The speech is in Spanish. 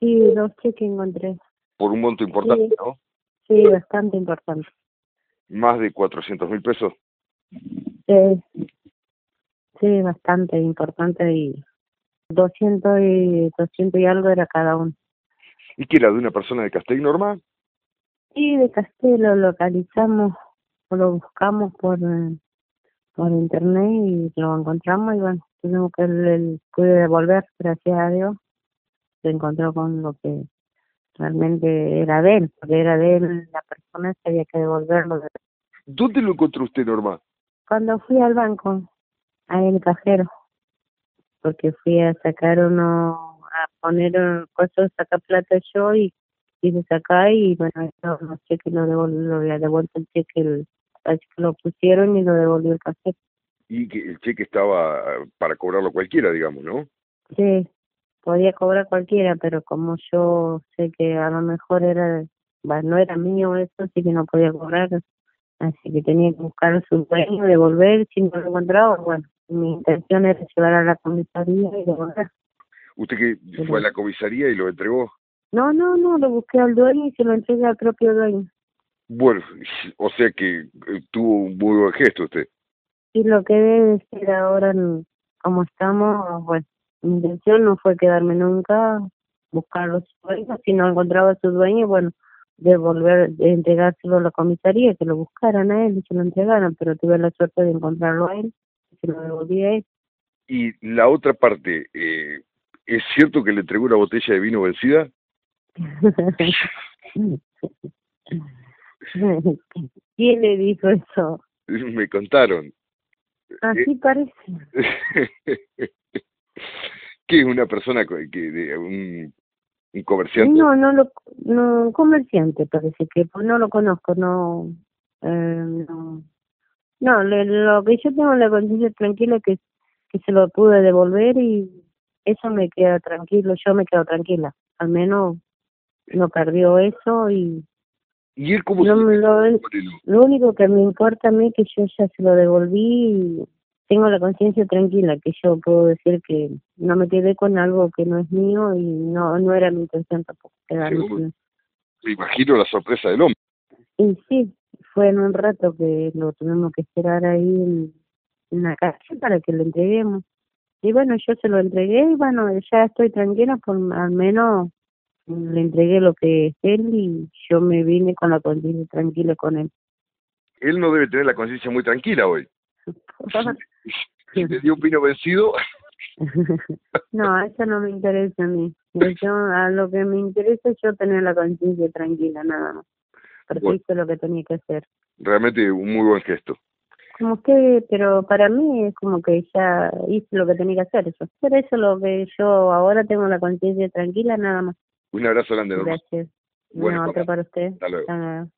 Sí, dos cheques encontré. Por un monto importante, Sí. ¿no? Sí, bastante importante. Más de 400 mil pesos. Sí, sí, bastante importante y 200 y 200 y algo era cada uno. ¿Y que era de una persona de Castell normal? Sí, de Castillo lo localizamos, lo buscamos por, por internet y lo encontramos y bueno, tuvimos que él pude devolver, gracias a Dios. Se encontró con lo que realmente era de él, porque era de él la persona que había que devolverlo. ¿Dónde lo encontró usted normal? Cuando fui al banco, a el cajero, porque fui a sacar uno, a poner coso, sacar plata yo y quise sacar y bueno, eso no que lo devolvió, lo había devuelto el cheque, el, lo pusieron y lo devolvió el cajero. Y que el cheque estaba para cobrarlo cualquiera, digamos, ¿no? Sí, podía cobrar cualquiera, pero como yo sé que a lo mejor era, bueno, no era mío eso, así que no podía cobrar, así que tenía que buscar a su dueño, devolver, si no lo encontraba, bueno, mi intención era llevar a la comisaría y devolver. ¿Usted que fue a la comisaría y lo entregó? No, no, no, lo busqué al dueño y se lo entregué al propio dueño. Bueno, o sea que eh, tuvo un muy buen gesto usted. Y lo que debe ser ahora, como estamos, bueno, mi intención no fue quedarme nunca, buscar a su dueño, si no encontraba a su dueño, bueno, devolver, de entregárselo a la comisaría, que lo buscaran a él y se lo entregaran, pero tuve la suerte de encontrarlo a él, y se lo devolví a él. Y la otra parte, eh, ¿es cierto que le entregó una botella de vino vencida? ¿Quién le dijo eso? Me contaron. Así parece. que es una persona que un, un comerciante No, no lo, no, comerciante parece que, pues no lo conozco, no, eh, no, no, le- lo que yo tengo la conciencia tranquila que, que se lo pude devolver y eso me queda tranquilo, yo me quedo tranquila, al menos no perdió eso y y él como no lo, lo único que me importa a mí es que yo ya se lo devolví y tengo la conciencia tranquila, que yo puedo decir que no me quedé con algo que no es mío y no no era mi intención tampoco quedarme con me imagino la sorpresa del hombre. Y sí, fue en un rato que lo tuvimos que esperar ahí en, en la calle para que lo entreguemos. Y bueno, yo se lo entregué y bueno, ya estoy tranquila, por al menos le entregué lo que es él y yo me vine con la conciencia tranquila con él. Él no debe tener la conciencia muy tranquila hoy. Si te dio un vino vencido, no, eso no me interesa a mí. Yo, a lo que me interesa es yo tener la conciencia tranquila, nada más. Porque Bueno. hice lo que tenía que hacer. realmente un muy buen gesto. Como que, pero para mí es como que ya hice lo que tenía que hacer. Eso. Por eso lo que yo ahora tengo la conciencia tranquila, nada más. Un abrazo grande, Norma. Gracias. Bueno, no, otro para usted. Hasta luego. Hasta luego.